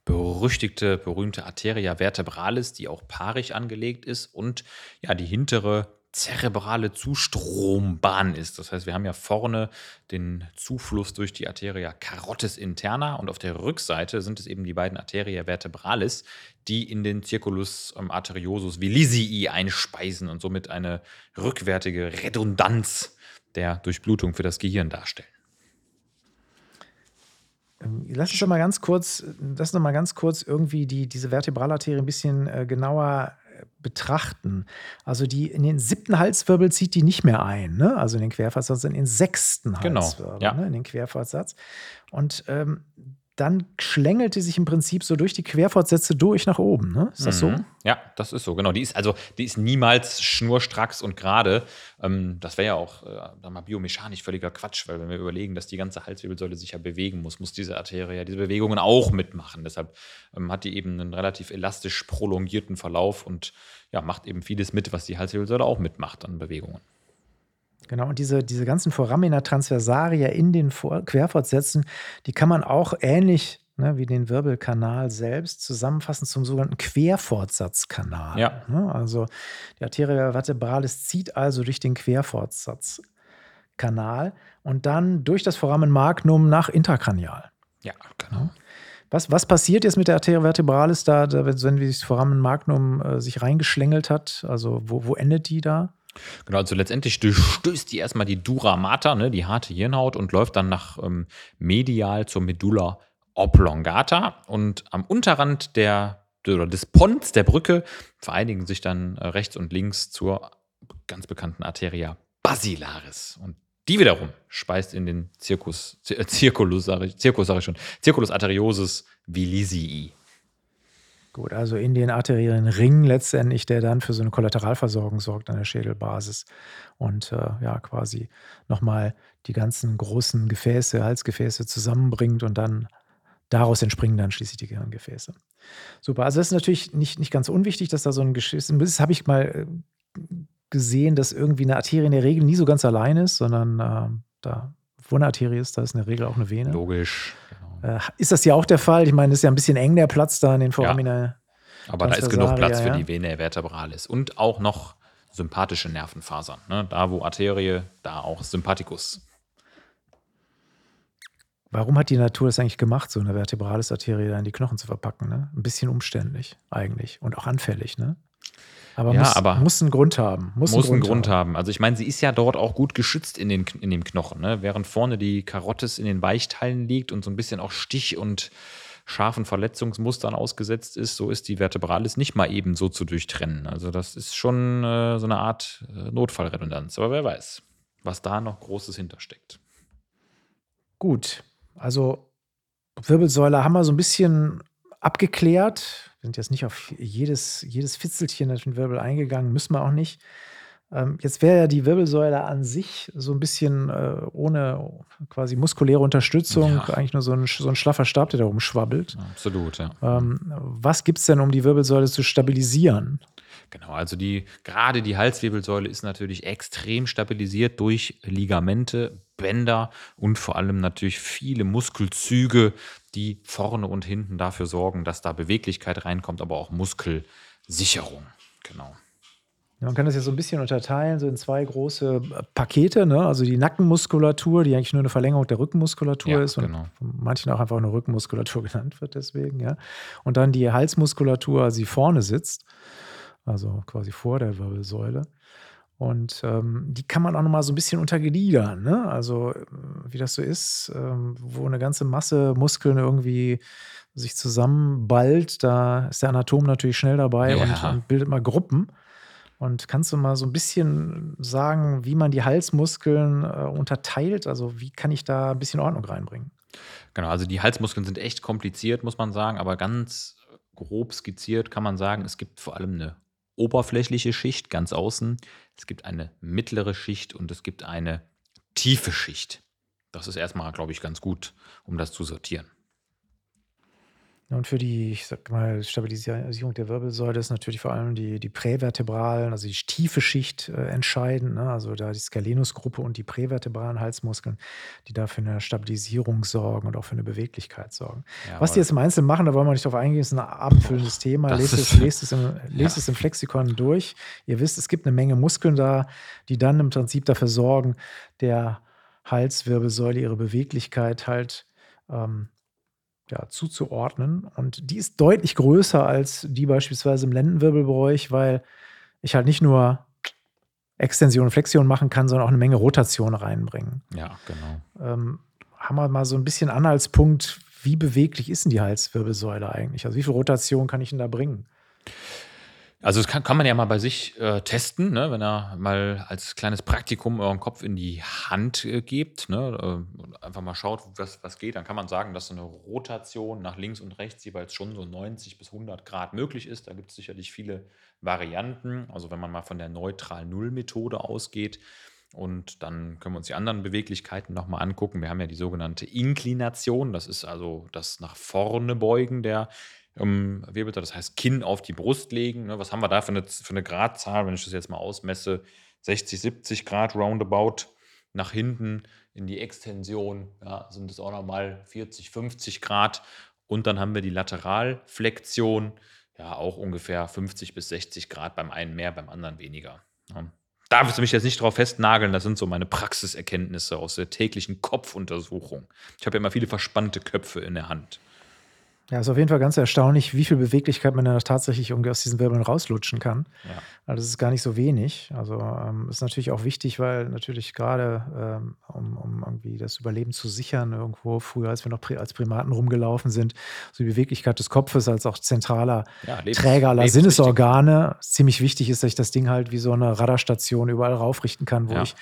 berüchtigte, berühmte Arteria vertebralis, die auch paarig angelegt ist und ja, die hintere zerebrale Zustrombahn ist. Das heißt, wir haben ja vorne den Zufluss durch die Arteria carotis interna und auf der Rückseite sind es eben die beiden Arteria vertebralis, die in den Circulus ähm, arteriosus villisii einspeisen und somit eine rückwärtige Redundanz der Durchblutung für das Gehirn darstellen. Ähm, Lass uns doch mal ganz kurz, lass uns doch mal ganz kurz irgendwie die, diese Vertebralarterie ein bisschen äh, genauer betrachten. Also die in den siebten Halswirbel zieht die nicht mehr ein, ne? also in den Querfortsatz, sondern in den sechsten Genau, Halswirbel, ja. ne? in den Querfortsatz. Und ähm, dann schlängelt die sich im Prinzip so durch die Querfortsätze durch nach oben. Ne? Ist das so? Mhm. Ja, das ist so, genau. Die ist also, die ist niemals schnurstracks und gerade. Ähm, das wäre ja auch äh, mal, biomechanisch völliger Quatsch, weil wenn wir überlegen, dass die ganze Halswirbelsäule sich ja bewegen muss, muss diese Arterie ja diese Bewegungen auch mitmachen. Deshalb ähm, hat die eben einen relativ elastisch prolongierten Verlauf und ja, macht eben vieles mit, was die Halswirbelsäule auch mitmacht an Bewegungen. Genau, und diese, diese ganzen Foramina transversaria in den Vor Querfortsätzen, die kann man auch ähnlich ne, wie den Wirbelkanal selbst zusammenfassen zum sogenannten Querfortsatzkanal. Ja. Ne, also die Arteria vertebralis zieht also durch den Querfortsatzkanal und dann durch das Foramen magnum nach intrakranial. Ja, genau. Was, was passiert jetzt mit der Arteria vertebralis da, da wenn wie das Foramen magnum äh, sich reingeschlängelt hat? Also wo, wo endet die da? Genau, also letztendlich durchstößt die erstmal die Dura mater, ne, die harte Hirnhaut, und läuft dann nach ähm, medial zur Medulla oblongata. Und am Unterrand der, oder des Ponts der Brücke vereinigen sich dann äh, rechts und links zur ganz bekannten Arteria basilaris. Und die wiederum speist in den Circus, Zir- Circulus, sag ich, Circus sag ich schon, Circulus arteriosus villisii. Gut, also in den arteriellen Ring letztendlich, der dann für so eine Kollateralversorgung sorgt an der Schädelbasis und äh, ja quasi nochmal die ganzen großen Gefäße, Halsgefäße zusammenbringt und dann daraus entspringen dann schließlich die Gehirngefäße. Super, also das ist natürlich nicht, nicht ganz unwichtig, dass da so ein Geschiss Das habe ich mal äh, gesehen, dass irgendwie eine Arterie in der Regel nie so ganz allein ist, sondern äh, da, wo eine Arterie ist, da ist in der Regel auch eine Vene. Logisch. Äh, ist das ja auch der Fall? Ich meine, es ist ja ein bisschen eng der Platz da in den Foramina. Aber da ist genug Platz für ja. die Vena vertebralis. Und auch noch sympathische Nervenfasern. Ne? Da, wo Arterie, da auch Sympathikus. Warum hat die Natur das eigentlich gemacht, so eine Vertebralis-Arterie da in die Knochen zu verpacken? Ne? Ein bisschen umständlich eigentlich und auch anfällig. Ne? Aber, Ja, muss, aber- muss einen Grund haben. Muss, Muss einen Grund haben. Also ich meine, sie ist ja dort auch gut geschützt in, den, in dem Knochen. Ne? Während vorne die Karottes in den Weichteilen liegt und so ein bisschen auch Stich- und scharfen Verletzungsmustern ausgesetzt ist, so ist die Vertebralis nicht mal eben so zu durchtrennen. Also das ist schon äh, so eine Art äh, Notfallredundanz. Aber wer weiß, was da noch Großes hintersteckt. Gut, also Wirbelsäule haben wir so ein bisschen abgeklärt. Wir sind jetzt nicht auf jedes, jedes Fitzelchen durch den Wirbel eingegangen, müssen wir auch nicht. Ähm, jetzt wäre ja die Wirbelsäule an sich so ein bisschen äh, ohne quasi muskuläre Unterstützung, Ja. eigentlich nur so ein, so ein schlaffer Stab, der da rumschwabbelt. Absolut, ja. Ähm, was gibt es denn, um die Wirbelsäule zu stabilisieren? Genau, also die, gerade die Halswirbelsäule ist natürlich extrem stabilisiert durch Ligamente, Bänder und vor allem natürlich viele Muskelzüge, die vorne und hinten dafür sorgen, dass da Beweglichkeit reinkommt, aber auch Muskelsicherung. Genau. man kann das ja so ein bisschen unterteilen, so in zwei große äh, Pakete. Ne? Also die Nackenmuskulatur, die eigentlich nur eine Verlängerung der Rückenmuskulatur ja, ist und genau. von manchen auch einfach eine Rückenmuskulatur genannt wird deswegen. Ja? Und dann die Halsmuskulatur, also die vorne sitzt, also quasi vor der Wirbelsäule. Und ähm, die kann man auch noch mal so ein bisschen untergliedern. Ne? Also wie das so ist, ähm, wo eine ganze Masse Muskeln irgendwie sich zusammenballt, da ist der Anatom natürlich schnell dabei ja. und, und bildet mal Gruppen. Und kannst du mal so ein bisschen sagen, wie man die Halsmuskeln äh, unterteilt? Also wie kann ich da ein bisschen Ordnung reinbringen? Genau, also die Halsmuskeln sind echt kompliziert, muss man sagen, aber ganz grob skizziert kann man sagen, es gibt vor allem eine oberflächliche Schicht ganz außen, es gibt eine mittlere Schicht und es gibt eine tiefe Schicht. Das ist erstmal, glaube ich, ganz gut, um das zu sortieren. Und für die, ich sag mal, Stabilisierung der Wirbelsäule ist natürlich vor allem die, die prävertebralen, also die tiefe Schicht äh, entscheidend. Ne? Also da die Scalenus-Gruppe und die prävertebralen Halsmuskeln, die da für eine Stabilisierung sorgen und auch für eine Beweglichkeit sorgen. Ja, Was die jetzt im Einzelnen machen, da wollen wir nicht drauf eingehen, ist ein abendfüllendes Thema. Lest es, lest, es, im, lest ja. es im Flexikon durch. Ihr wisst, es gibt eine Menge Muskeln da, die dann im Prinzip dafür sorgen, der Halswirbelsäule ihre Beweglichkeit halt ähm, ja, zuzuordnen. Und die ist deutlich größer als die beispielsweise im Lendenwirbelbräuch, weil ich halt nicht nur Extension und Flexion machen kann, sondern auch eine Menge Rotation reinbringen. Ja, genau. Ähm, haben wir mal so ein bisschen Anhaltspunkt, wie beweglich ist denn die Halswirbelsäule eigentlich? Also wie viel Rotation kann ich denn da bringen? Also das kann, kann man ja mal bei sich äh, testen, ne? wenn er mal als kleines Praktikum euren Kopf in die Hand äh, gebt, ne? äh, einfach mal schaut, was, was geht, dann kann man sagen, dass so eine Rotation nach links und rechts jeweils schon so 90 bis 100 Grad möglich ist. Da gibt es sicherlich viele Varianten. Also wenn man mal von der Neutral-Null-Methode ausgeht, und dann können wir uns die anderen Beweglichkeiten nochmal angucken. Wir haben ja die sogenannte Inklination, das ist also das nach vorne beugen der ähm, Wirbelsäule, das heißt Kinn auf die Brust legen. Ne? Was haben wir da für eine, für eine Gradzahl, wenn ich das jetzt mal ausmesse? 60, 70 Grad roundabout nach hinten in die Extension, ja, sind es auch nochmal 40, 50 Grad. Und dann haben wir die Lateralflexion, ja, auch ungefähr 50 bis 60 Grad, beim einen mehr, beim anderen weniger. Ja. Darfst du mich jetzt nicht drauf festnageln, das sind so meine Praxiserkenntnisse aus der täglichen Kopfuntersuchung. Ich habe ja immer viele verspannte Köpfe in der Hand. Ja, ist auf jeden Fall ganz erstaunlich, wie viel Beweglichkeit man dann tatsächlich irgendwie aus diesen Wirbeln rauslutschen kann. Ja. Also das ist gar nicht so wenig. Also ähm, ist natürlich auch wichtig, weil natürlich gerade, ähm, um, um, irgendwie das Überleben zu sichern, irgendwo früher, als wir noch als Primaten rumgelaufen sind, so die Beweglichkeit des Kopfes als auch zentraler ja, Träger aller Sinnesorgane ziemlich wichtig ist, dass ich das Ding halt wie so eine Radarstation überall raufrichten kann, wo ja. ich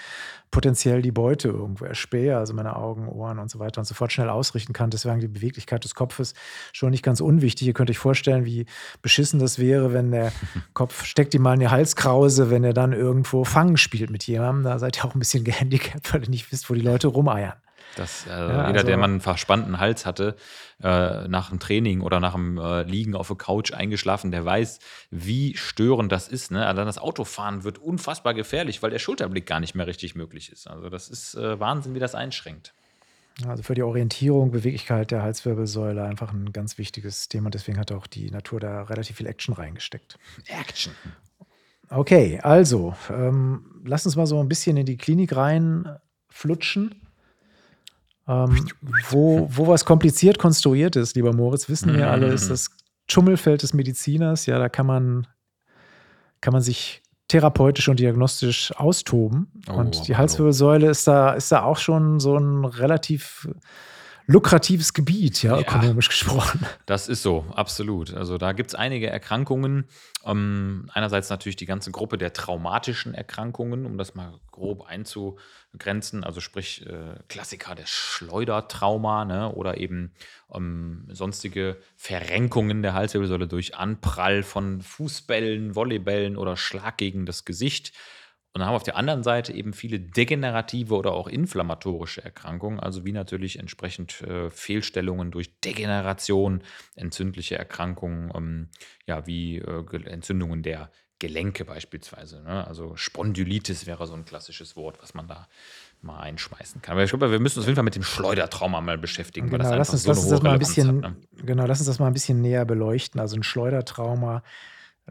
potenziell die Beute irgendwo erspähe, also meine Augen, Ohren und so weiter und so fort schnell ausrichten kann. Deswegen die Beweglichkeit des Kopfes schon nicht ganz unwichtig. Ihr könnt euch vorstellen, wie beschissen das wäre, wenn der Kopf steckt ihm mal in die Halskrause, wenn er dann irgendwo Fangen spielt mit jemandem. Da seid ihr auch ein bisschen gehandicapt, weil ihr nicht wisst, wo die Leute rumeiern. Das, äh, ja, jeder, also, der mal einen verspannten Hals hatte, äh, nach dem Training oder nach dem äh, Liegen auf der Couch eingeschlafen, der weiß, wie störend das ist. Ne? Also das Autofahren wird unfassbar gefährlich, weil der Schulterblick gar nicht mehr richtig möglich ist. Also das ist äh, Wahnsinn, wie das einschränkt. Also für die Orientierung, Beweglichkeit der Halswirbelsäule einfach ein ganz wichtiges Thema. Deswegen hat auch die Natur da relativ viel Action reingesteckt. Action. Okay, also ähm, lass uns mal so ein bisschen in die Klinik reinflutschen. Ähm, wo, wo was kompliziert konstruiert ist, lieber Moritz, wissen wir alle, ist mhm. das Dschungelfeld des Mediziners. Ja, da kann man, kann man sich therapeutisch und diagnostisch austoben. Oh, und die Halswirbelsäule ist da, ist da auch schon so ein relativ lukratives Gebiet, ja, ja, ökonomisch gesprochen. Das ist so, absolut. Also da gibt es einige Erkrankungen. Ähm, einerseits natürlich die ganze Gruppe der traumatischen Erkrankungen, um das mal grob einzugrenzen. Also sprich äh, Klassiker der Schleudertrauma ne, oder eben ähm, sonstige Verrenkungen der Halswirbelsäule durch Anprall von Fußbällen, Volleybällen oder Schlag gegen das Gesicht. Und dann haben wir auf der anderen Seite eben viele degenerative oder auch inflammatorische Erkrankungen, also wie natürlich entsprechend äh, Fehlstellungen durch Degeneration, entzündliche Erkrankungen, ähm, ja, wie äh, Entzündungen der Gelenke beispielsweise. Ne? Also Spondylitis wäre so ein klassisches Wort, was man da mal einschmeißen kann. Aber ich glaube, wir müssen uns auf jeden Fall mit dem Schleudertrauma mal beschäftigen, genau, weil das lass uns, so lass uns das mal ein bisschen, hat, ne? Genau, lass uns das mal ein bisschen näher beleuchten. Also ein Schleudertrauma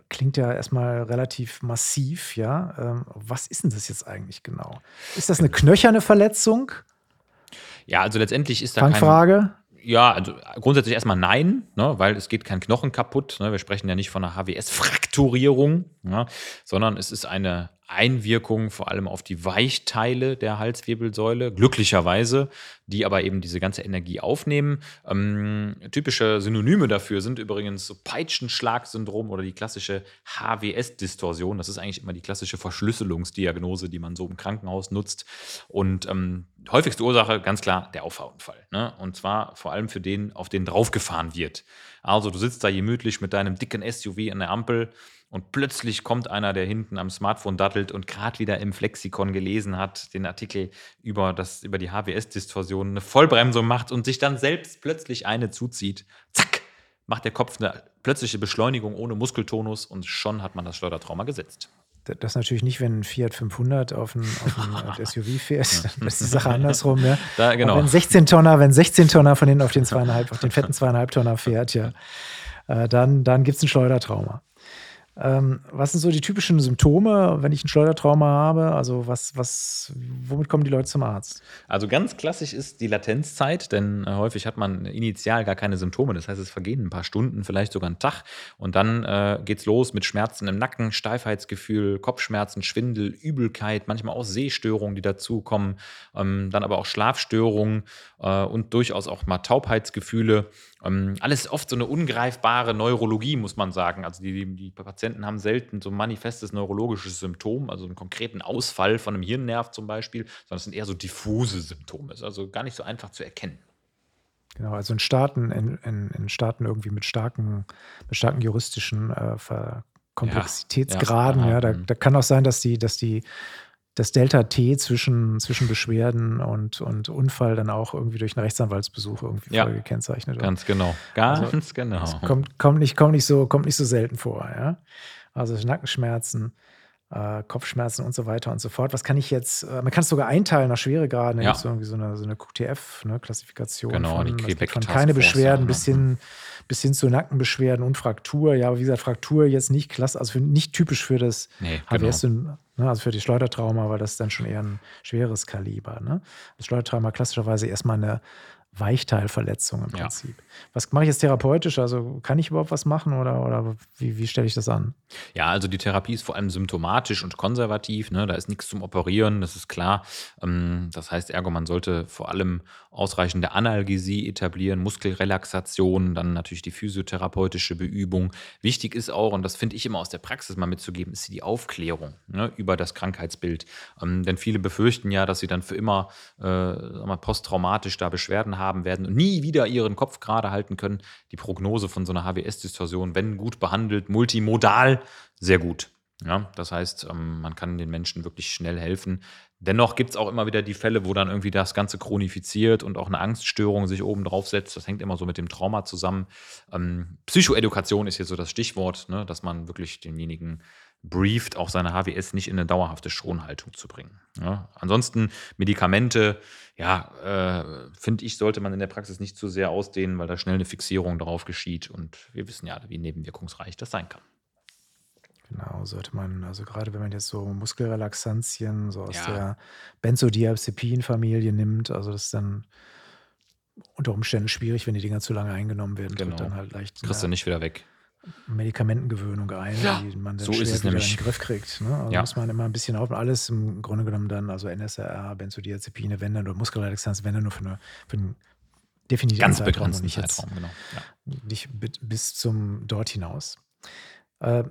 Klingt ja erstmal relativ massiv, ja. Ähm, was ist denn das jetzt eigentlich genau? Ist das eine knöcherne Verletzung? Ja, also letztendlich ist da kein, Fangfrage? Ja, also grundsätzlich erstmal nein, ne, weil es geht kein Knochen kaputt. Ne, wir sprechen ja nicht von einer HWS-Frakturierung, ne, sondern es ist eine Einwirkung vor allem auf die Weichteile der Halswirbelsäule, glücklicherweise, die aber eben diese ganze Energie aufnehmen. Ähm, typische Synonyme dafür sind übrigens so Peitschenschlag-Syndrom oder die klassische HWS-Distorsion. Das ist eigentlich immer die klassische Verschlüsselungsdiagnose, die man so im Krankenhaus nutzt. Und ähm, häufigste Ursache, ganz klar, der Auffahrunfall. Ne? Und zwar vor allem für den, auf den draufgefahren wird. Also du sitzt da gemütlich mit deinem dicken SUV an der Ampel und plötzlich kommt einer, der hinten am Smartphone dattelt und gerade wieder im Flexikon gelesen hat, den Artikel über, das, über die HWS-Distorsion, eine Vollbremsung macht und sich dann selbst plötzlich eine zuzieht. Zack, macht der Kopf eine plötzliche Beschleunigung ohne Muskeltonus und schon hat man das Schleudertrauma gesetzt. Das natürlich nicht, wenn ein Fiat 500 auf ein, auf ein SUV fährt. Das ist die Sache andersrum. Ne? Da, genau. wenn 16 Tonner, wenn 16 Tonner von denen auf den zweieinhalb, auf den fetten zweieinhalb Tonner fährt, ja, äh, dann, dann gibt es ein Schleudertrauma. Ähm, was sind so die typischen Symptome, wenn ich ein Schleudertrauma habe? Also was, was, womit kommen die Leute zum Arzt? Also ganz klassisch ist die Latenzzeit, denn äh, häufig hat man initial gar keine Symptome. Das heißt, es vergehen ein paar Stunden, vielleicht sogar ein Tag. Und dann äh, es los mit Schmerzen im Nacken, Steifheitsgefühl, Kopfschmerzen, Schwindel, Übelkeit, manchmal auch Sehstörungen, die dazukommen, ähm, dann aber auch Schlafstörungen äh, und durchaus auch mal Taubheitsgefühle. Ähm, alles oft so eine ungreifbare Neurologie, muss man sagen. Also die, die, Patienten haben selten so ein manifestes neurologisches Symptom, also einen konkreten Ausfall von einem Hirnnerv zum Beispiel, sondern es sind eher so diffuse Symptome. Ist also gar nicht so einfach zu erkennen. Genau, also in Staaten, in, in, in Staaten irgendwie mit starken, mit starken juristischen äh, Komplexitätsgraden, ja, ja, da, da, kann auch sein, dass die, dass die das Delta T zwischen, zwischen Beschwerden und, und Unfall dann auch irgendwie durch einen Rechtsanwaltsbesuch irgendwie ja, gekennzeichnet wird. Ganz genau. Ganz also, genau. Kommt, kommt, nicht, kommt, nicht so, kommt nicht so selten vor. Ja? Also Nackenschmerzen, äh, Kopfschmerzen und so weiter und so fort. Was kann ich jetzt, äh, man kann es sogar einteilen nach Schweregraden. Da ja. gibt es irgendwie so eine, so eine QTF-Klassifikation. Ne, genau, von, die Quebec von keine Beschwerden bis hin, bis hin zu Nackenbeschwerden und Fraktur. Ja, aber wie gesagt, Fraktur jetzt nicht klasse, also für, nicht typisch für das nee, HWS, genau. Ne, also für die Schleudertrauma, weil das dann schon eher ein schweres Kaliber. Ne? Das Schleudertrauma klassischerweise erstmal eine Weichteilverletzung im Prinzip. Ja. Was mache ich jetzt therapeutisch? Also kann ich überhaupt was machen oder, oder wie, wie stelle ich das an? Ja, also die Therapie ist vor allem symptomatisch und konservativ. Ne? Da ist nichts zum Operieren, das ist klar. Ähm, das heißt, ergo, man sollte vor allem ausreichende Analgesie etablieren, Muskelrelaxation, dann natürlich die physiotherapeutische Beübung. Wichtig ist auch, und das finde ich immer aus der Praxis mal mitzugeben, ist die Aufklärung ne, über das Krankheitsbild. Ähm, denn viele befürchten ja, dass sie dann für immer äh, posttraumatisch da Beschwerden haben werden und nie wieder ihren Kopf gerade halten können. Die Prognose von so einer HBS-Distorsion, wenn gut behandelt, multimodal, sehr gut. Ja, das heißt, ähm, man kann den Menschen wirklich schnell helfen. Dennoch gibt es auch immer wieder die Fälle, wo dann irgendwie das Ganze chronifiziert und auch eine Angststörung sich oben drauf setzt. Das hängt immer so mit dem Trauma zusammen. Ähm, Psychoedukation ist hier so das Stichwort, ne, dass man wirklich denjenigen brieft, auch seine HWS nicht in eine dauerhafte Schonhaltung zu bringen. Ja. Ansonsten Medikamente, ja, äh, finde ich, sollte man in der Praxis nicht zu sehr ausdehnen, weil da schnell eine Fixierung darauf geschieht. Und wir wissen ja, wie nebenwirkungsreich das sein kann. Genau, sollte man, also gerade wenn man jetzt so Muskelrelaxantien so aus ja. der Benzodiazepin-Familie nimmt, also das ist dann unter Umständen schwierig, wenn die Dinger zu lange eingenommen werden. Genau. dann halt leicht Kriegst du nicht wieder weg. Medicamentengewöhnung ein, ja. die man dann so ist es wieder nämlich. in den Griff kriegt. Ne? Also ja. muss man immer ein bisschen auf alles im Grunde genommen dann, also NSRR, Benzodiazepine, wenn dann oder Muskelrelaxanz, wenn dann nur für, eine, für einen definitiven Ganz Zeitraum begrenzten und nicht Zeitraum, genau. Ja. Nicht bis zum dort hinaus. Äh,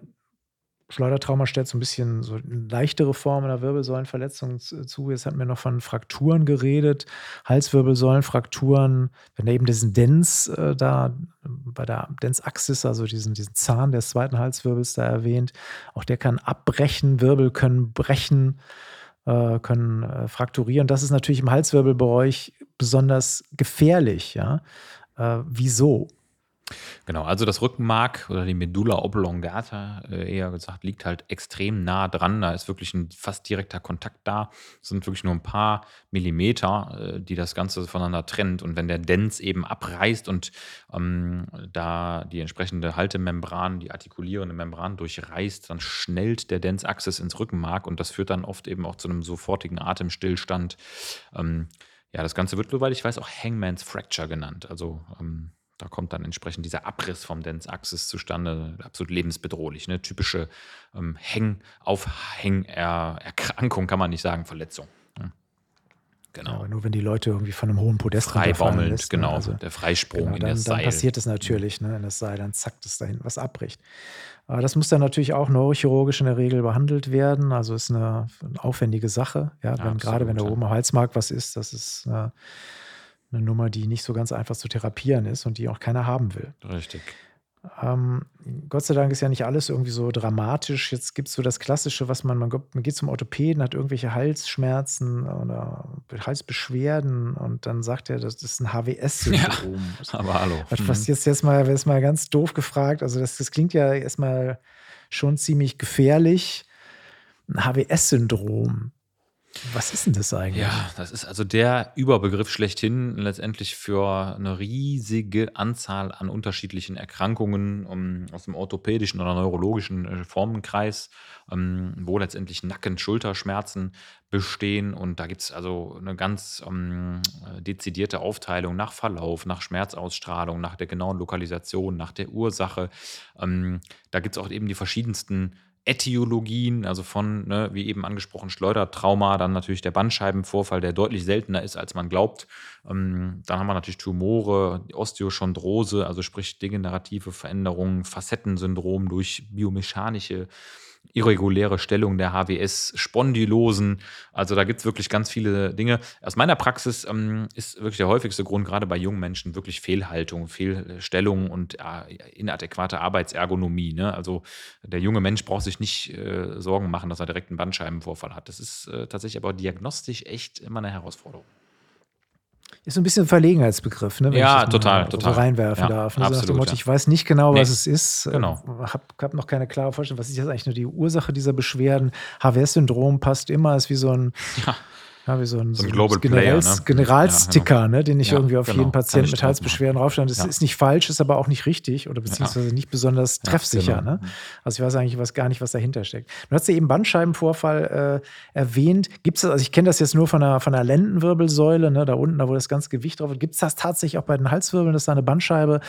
Schleudertrauma stellt so ein bisschen so leichtere Formen der Wirbelsäulenverletzung zu. Jetzt hatten wir noch von Frakturen geredet, Halswirbelsäulenfrakturen, wenn da eben diesen Dens äh, da bei der Densachsis, also diesen, diesen Zahn des zweiten Halswirbels da erwähnt, auch der kann abbrechen, Wirbel können brechen, äh, können äh, frakturieren. Das ist natürlich im Halswirbelbereich besonders gefährlich. Ja? Äh, wieso? Genau, also das Rückenmark oder die Medulla oblongata, äh, eher gesagt, liegt halt extrem nah dran. Da ist wirklich ein fast direkter Kontakt da. Es sind wirklich nur ein paar Millimeter, äh, die das Ganze voneinander trennt. Und wenn der Dens eben abreißt und ähm, da die entsprechende Haltemembran, die artikulierende Membran durchreißt, dann schnellt der Dens-Axis ins Rückenmark und das führt dann oft eben auch zu einem sofortigen Atemstillstand. Ähm, ja, das Ganze wird, soweit ich weiß, auch Hangman's Fracture genannt. Also ähm, da kommt dann entsprechend dieser Abriss vom Dens-Axis zustande, absolut lebensbedrohlich. Ne? Typische ähm, Häng-, Aufhäng-Erkrankung, kann man nicht sagen, Verletzung. Ne? Genau. Ja, aber nur wenn die Leute irgendwie von einem hohen Podest Freibaumelnd, lässt, ne? genau. Also, der Freisprung genau, in dann, das Seil. Dann passiert es natürlich, ne, in das Seil, dann zackt es dahin, was abbricht. Aber das muss dann natürlich auch neurochirurgisch in der Regel behandelt werden. Also ist eine, eine aufwendige Sache. Ja, wenn, absolut, gerade wenn da oben am Halsmark was ist, das ist äh, eine Nummer, die nicht so ganz einfach zu therapieren ist und die auch keiner haben will. Richtig. Ähm, Gott sei Dank ist ja nicht alles irgendwie so dramatisch. Jetzt gibt es so das Klassische, was man, man, geht zum Orthopäden, hat irgendwelche Halsschmerzen oder Halsbeschwerden und dann sagt er, das ist ein HWS-Syndrom. Ja, aber hallo. Was mhm. jetzt, jetzt, mal, jetzt mal ganz doof gefragt, also das, das klingt ja erstmal schon ziemlich gefährlich. Ein HWS-Syndrom. Was ist denn das eigentlich? Ja, das ist also der Überbegriff schlechthin letztendlich für eine riesige Anzahl an unterschiedlichen Erkrankungen um, aus dem orthopädischen oder neurologischen äh, Formenkreis, um, wo letztendlich Nacken-Schulterschmerzen bestehen. Und da gibt es also eine ganz um, dezidierte Aufteilung nach Verlauf, nach Schmerzausstrahlung, nach der genauen Lokalisation, nach der Ursache. da gibt es auch eben die verschiedensten Ätiologien, also von, ne, wie eben angesprochen, Schleudertrauma, dann natürlich der Bandscheibenvorfall, der deutlich seltener ist, als man glaubt. Ähm, dann haben wir natürlich Tumore, Osteochondrose, also sprich degenerative Veränderungen, Facettensyndrom durch biomechanische irreguläre Stellung der HWS, Spondylosen. Also da gibt es wirklich ganz viele Dinge. Aus meiner Praxis ähm, ist wirklich der häufigste Grund, gerade bei jungen Menschen, wirklich Fehlhaltung, Fehlstellung und äh, inadäquate Arbeitsergonomie. Ne? Also der junge Mensch braucht sich nicht äh, Sorgen machen, dass er direkt einen Bandscheibenvorfall hat. Das ist äh, tatsächlich aber diagnostisch echt immer eine Herausforderung. Ist so ein bisschen ein Verlegenheitsbegriff, ne? Wenn ja, ich total, total. So reinwerfen ja, darf. Ne? Absolut, so Motto, ja. Ich weiß nicht genau, nee. was es ist. Genau. Ich habe hab noch keine klare Vorstellung. Was ist jetzt eigentlich nur die Ursache dieser Beschwerden? HWS-Syndrom passt immer, ist wie so ein. Ja ja, wie so ein, so ein Global Generals, Player, ne? Generalsticker, ja, genau. ne, den ich ja, irgendwie auf genau. jeden Patienten mit Halsbeschwerden draufstelle. Das ist nicht falsch, ist aber auch nicht richtig oder beziehungsweise nicht besonders treffsicher. Genau. Ne? Also ich weiß eigentlich was, gar nicht, was dahinter steckt. Du hast ja eben Bandscheibenvorfall äh, erwähnt. Gibt es das, also ich kenne das jetzt nur von der, von der Lendenwirbelsäule, ne, da unten, da wo das ganze Gewicht drauf ist. Gibt es das tatsächlich auch bei den Halswirbeln, dass da eine Bandscheibe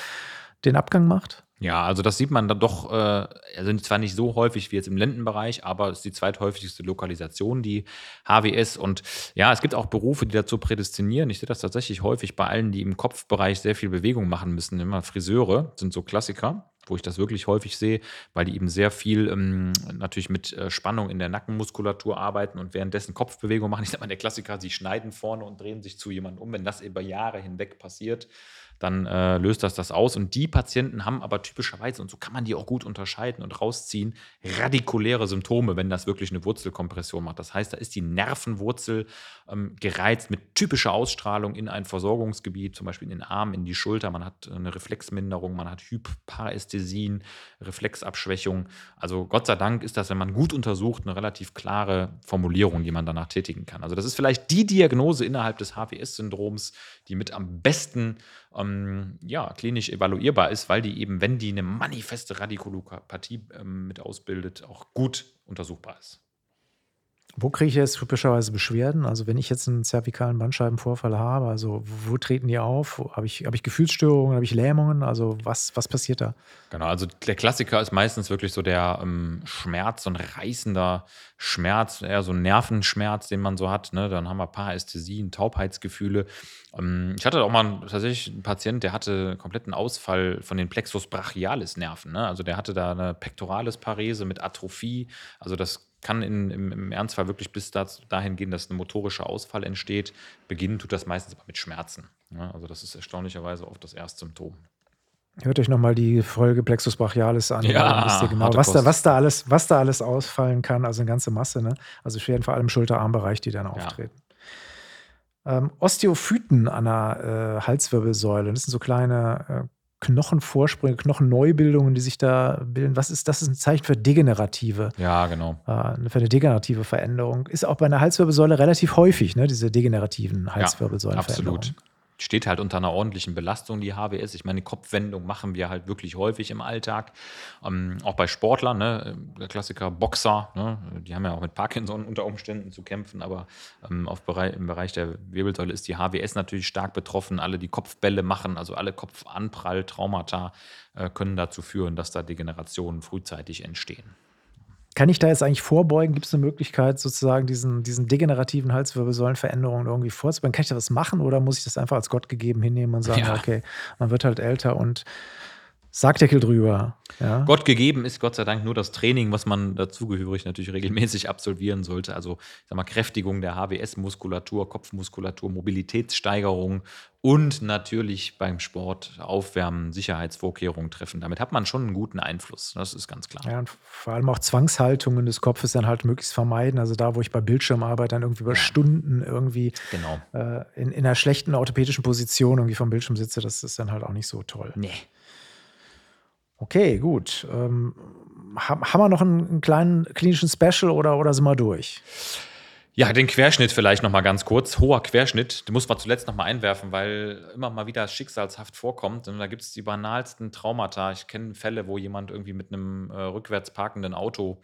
den Abgang macht? Ja, also das sieht man dann doch, äh, also zwar nicht so häufig wie jetzt im Lendenbereich, aber es ist die zweithäufigste Lokalisation, die HWS. Und ja, es gibt auch Berufe, die dazu prädestinieren. Ich sehe das tatsächlich häufig bei allen, die im Kopfbereich sehr viel Bewegung machen müssen. Immer Friseure sind so Klassiker wo ich das wirklich häufig sehe, weil die eben sehr viel ähm, natürlich mit äh, Spannung in der Nackenmuskulatur arbeiten und währenddessen Kopfbewegung machen. Ich sage mal, der Klassiker, sie schneiden vorne und drehen sich zu jemandem um. Wenn das über Jahre hinweg passiert, dann äh, löst das das aus. Und die Patienten haben aber typischerweise, und so kann man die auch gut unterscheiden und rausziehen, radikuläre Symptome, wenn das wirklich eine Wurzelkompression macht. Das heißt, da ist die Nervenwurzel ähm, gereizt mit typischer Ausstrahlung in ein Versorgungsgebiet, zum Beispiel in den Arm, in die Schulter. Man hat eine Reflexminderung, man hat Hyparästhesien, Reflexabschwächung. Also Gott sei Dank ist das, wenn man gut untersucht, eine relativ klare Formulierung, die man danach tätigen kann. Also das ist vielleicht die Diagnose innerhalb des HWS-Syndroms, die mit am besten ähm, ja, klinisch evaluierbar ist, weil die eben, wenn die eine manifeste Radikulopathie ähm, mit ausbildet, auch gut untersuchbar ist. Wo kriege ich jetzt typischerweise Beschwerden? Also wenn ich jetzt einen zervikalen Bandscheibenvorfall habe, also wo treten die auf? Habe ich, habe ich Gefühlsstörungen, habe ich Lähmungen? Also was, was passiert da? Genau, also der Klassiker ist meistens wirklich so der ähm, Schmerz, so ein reißender Schmerz, eher so ein Nervenschmerz, den man so hat. Ne? Dann haben wir Parästhesien, Taubheitsgefühle. Ähm, ich hatte auch mal tatsächlich einen Patient, der hatte kompletten Ausfall von den Plexus brachialis Nerven. Ne? Also der hatte da eine Pectoralis Parese mit Atrophie. Also das kann in, im, im, Ernstfall wirklich bis dahin gehen, dass ein motorischer Ausfall entsteht. Beginnen tut das meistens aber mit Schmerzen. Ja, also das ist erstaunlicherweise oft das erste Symptom. Hört euch nochmal die Folge Plexus brachialis an. Ja, wisst ihr genau, was da, was, da alles, was da alles ausfallen kann. Also eine ganze Masse. Ne? Also schwer vor allem Schulterarmbereich, die dann auftreten. Ja. Ähm, Osteophyten an der äh, Halswirbelsäule, das sind so kleine äh, Knochenvorsprünge, Knochenneubildungen, die sich da bilden. Was ist das? ist ein Zeichen für degenerative. Ja, genau. Äh, für eine degenerative Veränderung. Ist auch bei einer Halswirbelsäule relativ häufig, ne, diese degenerativen Halswirbelsäulenveränderungen. Ja, absolut steht halt unter einer ordentlichen Belastung, die HWS. Ich meine, Kopfwendung machen wir halt wirklich häufig im Alltag. Ähm, auch bei Sportlern, ne? der Klassiker Boxer, ne? die haben ja auch mit Parkinson unter Umständen zu kämpfen, aber ähm, auf Bereich, im Bereich der Wirbelsäule ist die HWS natürlich stark betroffen. Alle, die Kopfbälle machen, also alle Kopfanprall, Traumata, äh, können dazu führen, dass da Degenerationen frühzeitig entstehen. Kann ich da jetzt eigentlich vorbeugen? Gibt es eine Möglichkeit, sozusagen diesen, diesen degenerativen Halswirbelsäulenveränderungen irgendwie vorzubeugen? Kann ich da was machen oder muss ich das einfach als Gott gegeben hinnehmen und sagen, ja. okay, man wird halt älter und Sargdeckel drüber. Ja. Gott gegeben ist Gott sei Dank nur das Training, was man dazugehörig natürlich regelmäßig absolvieren sollte. Also ich sag mal, Kräftigung der HWS-Muskulatur, Kopfmuskulatur, Mobilitätssteigerung und natürlich beim Sport Aufwärmen, Sicherheitsvorkehrungen treffen. Damit hat man schon einen guten Einfluss. Das ist ganz klar. Ja, und vor allem auch Zwangshaltungen des Kopfes dann halt möglichst vermeiden. Also da, wo ich bei Bildschirm arbeite, dann irgendwie über ja. Stunden irgendwie genau. äh, in, in einer schlechten orthopädischen Position irgendwie vom Bildschirm sitze, das ist dann halt auch nicht so toll. Nee. Okay, gut. Ähm, haben wir noch einen, einen, kleinen klinischen Special oder, oder sind wir durch? Ja, den Querschnitt vielleicht noch mal ganz kurz. Hoher Querschnitt, den muss man zuletzt noch mal einwerfen, weil immer mal wieder schicksalshaft vorkommt. Und da gibt es die banalsten Traumata. Ich kenne Fälle, wo jemand irgendwie mit einem äh, rückwärts parkenden Auto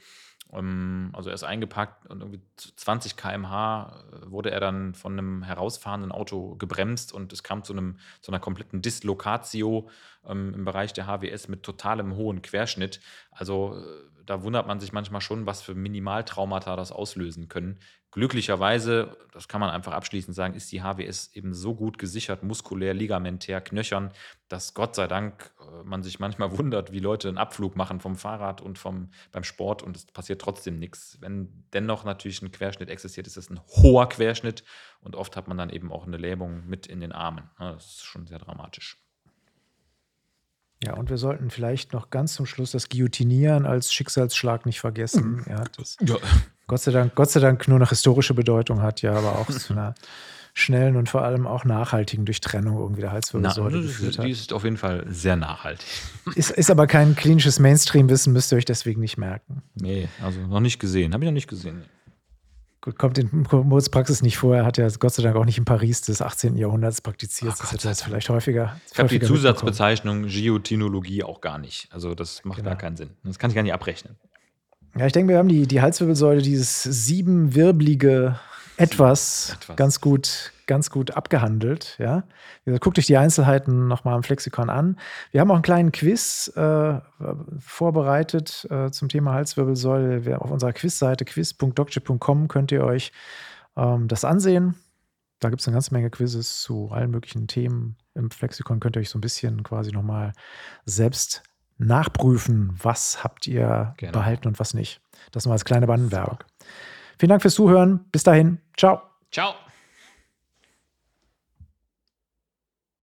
also er ist eingepackt und irgendwie 20 km/h äh, wurde er dann von einem herausfahrenden Auto gebremst und es kam zu, einem, zu einer kompletten Dislokatio ähm, im Bereich der HWS mit totalem hohen Querschnitt. Also äh, da wundert man sich manchmal schon, was für Minimaltraumata das auslösen können. Glücklicherweise, das kann man einfach abschließend sagen, ist die HWS eben so gut gesichert, muskulär, ligamentär, knöchern, dass Gott sei Dank äh, man sich manchmal wundert, wie Leute einen Abflug machen vom Fahrrad und vom, beim Sport und es passiert trotzdem nichts. Wenn dennoch natürlich ein Querschnitt existiert, ist es ein hoher Querschnitt und oft hat man dann eben auch eine Lähmung mit in den Armen. Das ist schon sehr dramatisch. Ja, und wir sollten vielleicht noch ganz zum Schluss das Guillotinieren als Schicksalsschlag nicht vergessen. Mhm. Ja, ja. Gott, sei Dank, Gott sei Dank nur noch historische Bedeutung hat, ja, aber auch zu einer schnellen und vor allem auch nachhaltigen Durchtrennung irgendwie der Halswirbelsäule Na, geführt hat. Die ist auf jeden Fall sehr nachhaltig. Ist, ist aber kein klinisches Mainstream-Wissen, müsst ihr euch deswegen nicht merken. Nee, also noch nicht gesehen. Habe ich noch nicht gesehen. Gut, kommt in Moritz Praxis nicht vor. Er hat ja Gott sei Dank auch nicht in Paris des 18. Jahrhunderts praktiziert. Oh das ist jetzt vielleicht häufiger. Ich habe die Zusatzbezeichnung Geotinologie auch gar nicht. Also das macht genau. gar keinen Sinn. Das kann ich gar nicht abrechnen. Ja, ich denke, wir haben die, die Halswirbelsäule, dieses siebenwirbelige etwas, etwas, ganz gut, ganz gut abgehandelt. Ja, guckt euch die Einzelheiten nochmal im Flexikon an. Wir haben auch einen kleinen Quiz äh, vorbereitet äh, zum Thema Halswirbelsäule. Wir, auf unserer Quizseite quiz.doctor.com könnt ihr euch ähm, das ansehen. Da gibt es eine ganze Menge Quizzes zu allen möglichen Themen. Im Flexikon könnt ihr euch so ein bisschen quasi nochmal selbst nachprüfen, was habt ihr genau. behalten und was nicht. Das nur als kleine Bandenwerbung. Vielen Dank fürs Zuhören. Bis dahin. Ciao. Ciao.